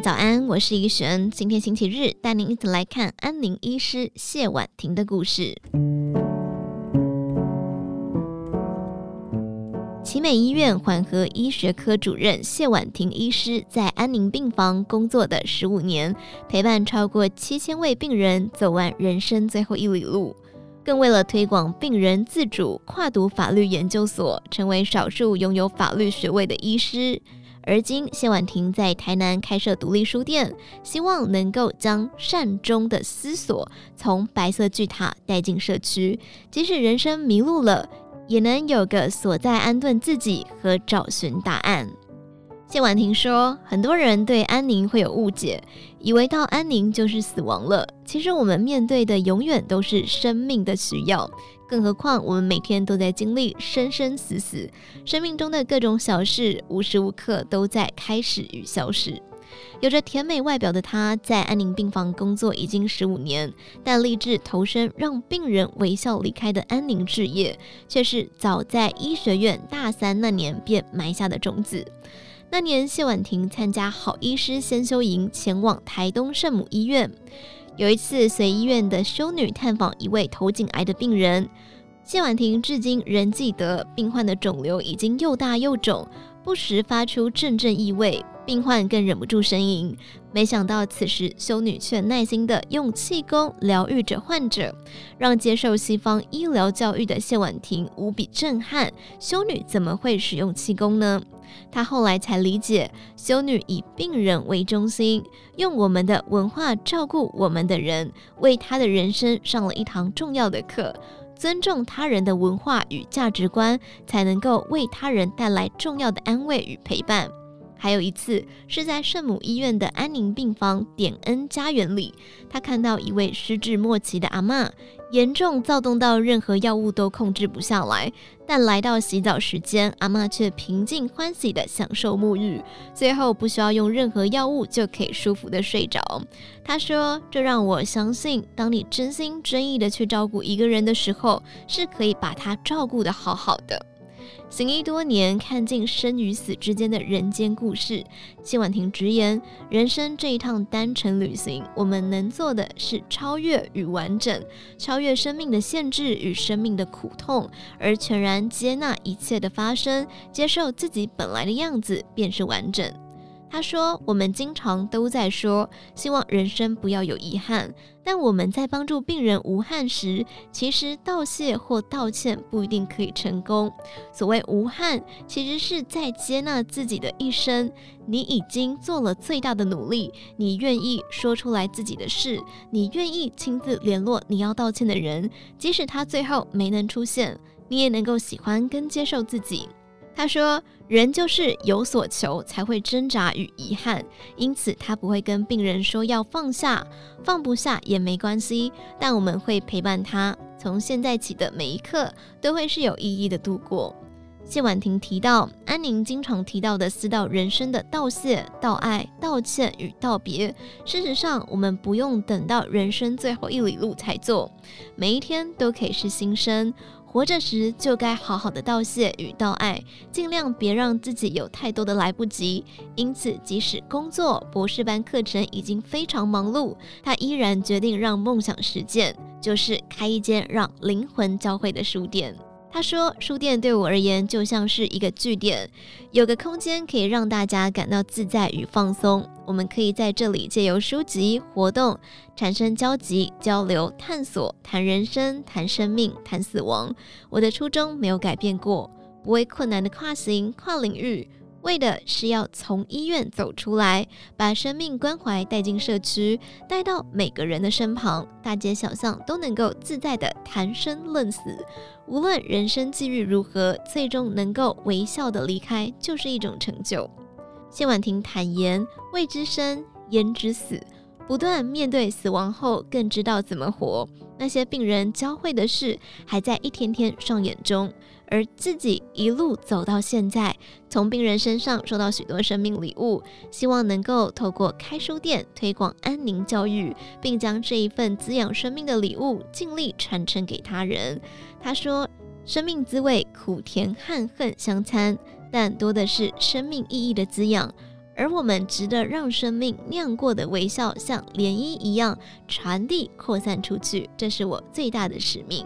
早安，我是怡璇。今天星期日，带您一起来看安宁医师谢婉婷的故事。奇美医院缓和医学科主任谢婉婷医师在安宁病房工作的十五年，陪伴超过七千位病人走完人生最后一里路。更为了推广病人自主跨读法律研究所，成为少数拥有法律学位的医师。而今，谢婉婷在台南开设独立书店，希望能够将善终的思索从白色巨塔带进社区，即使人生迷路了，也能有个所在安顿自己和找寻答案。谢婉婷说：“很多人对安宁会有误解，以为到安宁就是死亡了。其实我们面对的永远都是生命的需要，更何况我们每天都在经历生生死死，生命中的各种小事，无时无刻都在开始与消失。有着甜美外表的她，在安宁病房工作已经十五年，但立志投身让病人微笑离开的安宁事业，却是早在医学院大三那年便埋下的种子。”那年，谢婉婷参加好医师先修营，前往台东圣母医院。有一次，随医院的修女探访一位头颈癌的病人，谢婉婷至今仍记得，病患的肿瘤已经又大又肿，不时发出阵阵异味。病患更忍不住呻吟，没想到此时修女却耐心地用气功疗愈着患者，让接受西方医疗教育的谢婉婷无比震撼。修女怎么会使用气功呢？她后来才理解，修女以病人为中心，用我们的文化照顾我们的人，为她的人生上了一堂重要的课。尊重他人的文化与价值观，才能够为他人带来重要的安慰与陪伴。还有一次是在圣母医院的安宁病房点恩家园里，他看到一位失智末期的阿嬷，严重躁动到任何药物都控制不下来。但来到洗澡时间，阿嬷却平静欢喜地享受沐浴，最后不需要用任何药物就可以舒服地睡着。他说：“这让我相信，当你真心真意地去照顾一个人的时候，是可以把他照顾得好好的。”行医多年，看尽生与死之间的人间故事。谢婉婷直言，人生这一趟单程旅行，我们能做的是超越与完整，超越生命的限制与生命的苦痛，而全然接纳一切的发生，接受自己本来的样子，便是完整。他说：“我们经常都在说，希望人生不要有遗憾。但我们在帮助病人无憾时，其实道谢或道歉不一定可以成功。所谓无憾，其实是在接纳自己的一生。你已经做了最大的努力，你愿意说出来自己的事，你愿意亲自联络你要道歉的人，即使他最后没能出现，你也能够喜欢跟接受自己。”他说：“人就是有所求，才会挣扎与遗憾。因此，他不会跟病人说要放下，放不下也没关系。但我们会陪伴他，从现在起的每一刻都会是有意义的度过。”谢婉婷提到，安宁经常提到的四道人生的道谢、道爱、道歉与道别。事实上，我们不用等到人生最后一里路才做，每一天都可以是新生。活着时就该好好的道谢与道爱，尽量别让自己有太多的来不及。因此，即使工作、博士班课程已经非常忙碌，他依然决定让梦想实践，就是开一间让灵魂交汇的书店。他说：“书店对我而言就像是一个据点，有个空间可以让大家感到自在与放松。我们可以在这里借由书籍、活动产生交集、交流、探索，谈人生、谈生命、谈死亡。我的初衷没有改变过，不畏困难的跨行、跨领域。”为的是要从医院走出来，把生命关怀带进社区，带到每个人的身旁，大街小巷都能够自在地谈生论死。无论人生际遇如何，最终能够微笑地离开，就是一种成就。谢婉婷坦言：“未知生，焉知死？不断面对死亡后，更知道怎么活。那些病人教会的事，还在一天天上演中。”而自己一路走到现在，从病人身上收到许多生命礼物，希望能够透过开书店推广安宁教育，并将这一份滋养生命的礼物尽力传承给他人。他说：“生命滋味苦甜汉恨相参，但多的是生命意义的滋养。而我们值得让生命酿过的微笑像涟漪一样传递扩散出去，这是我最大的使命。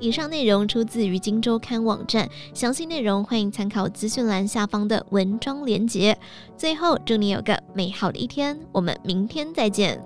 以上内容出自于《金周刊》网站，详细内容欢迎参考资讯栏下方的文章连结。最后，祝你有个美好的一天，我们明天再见。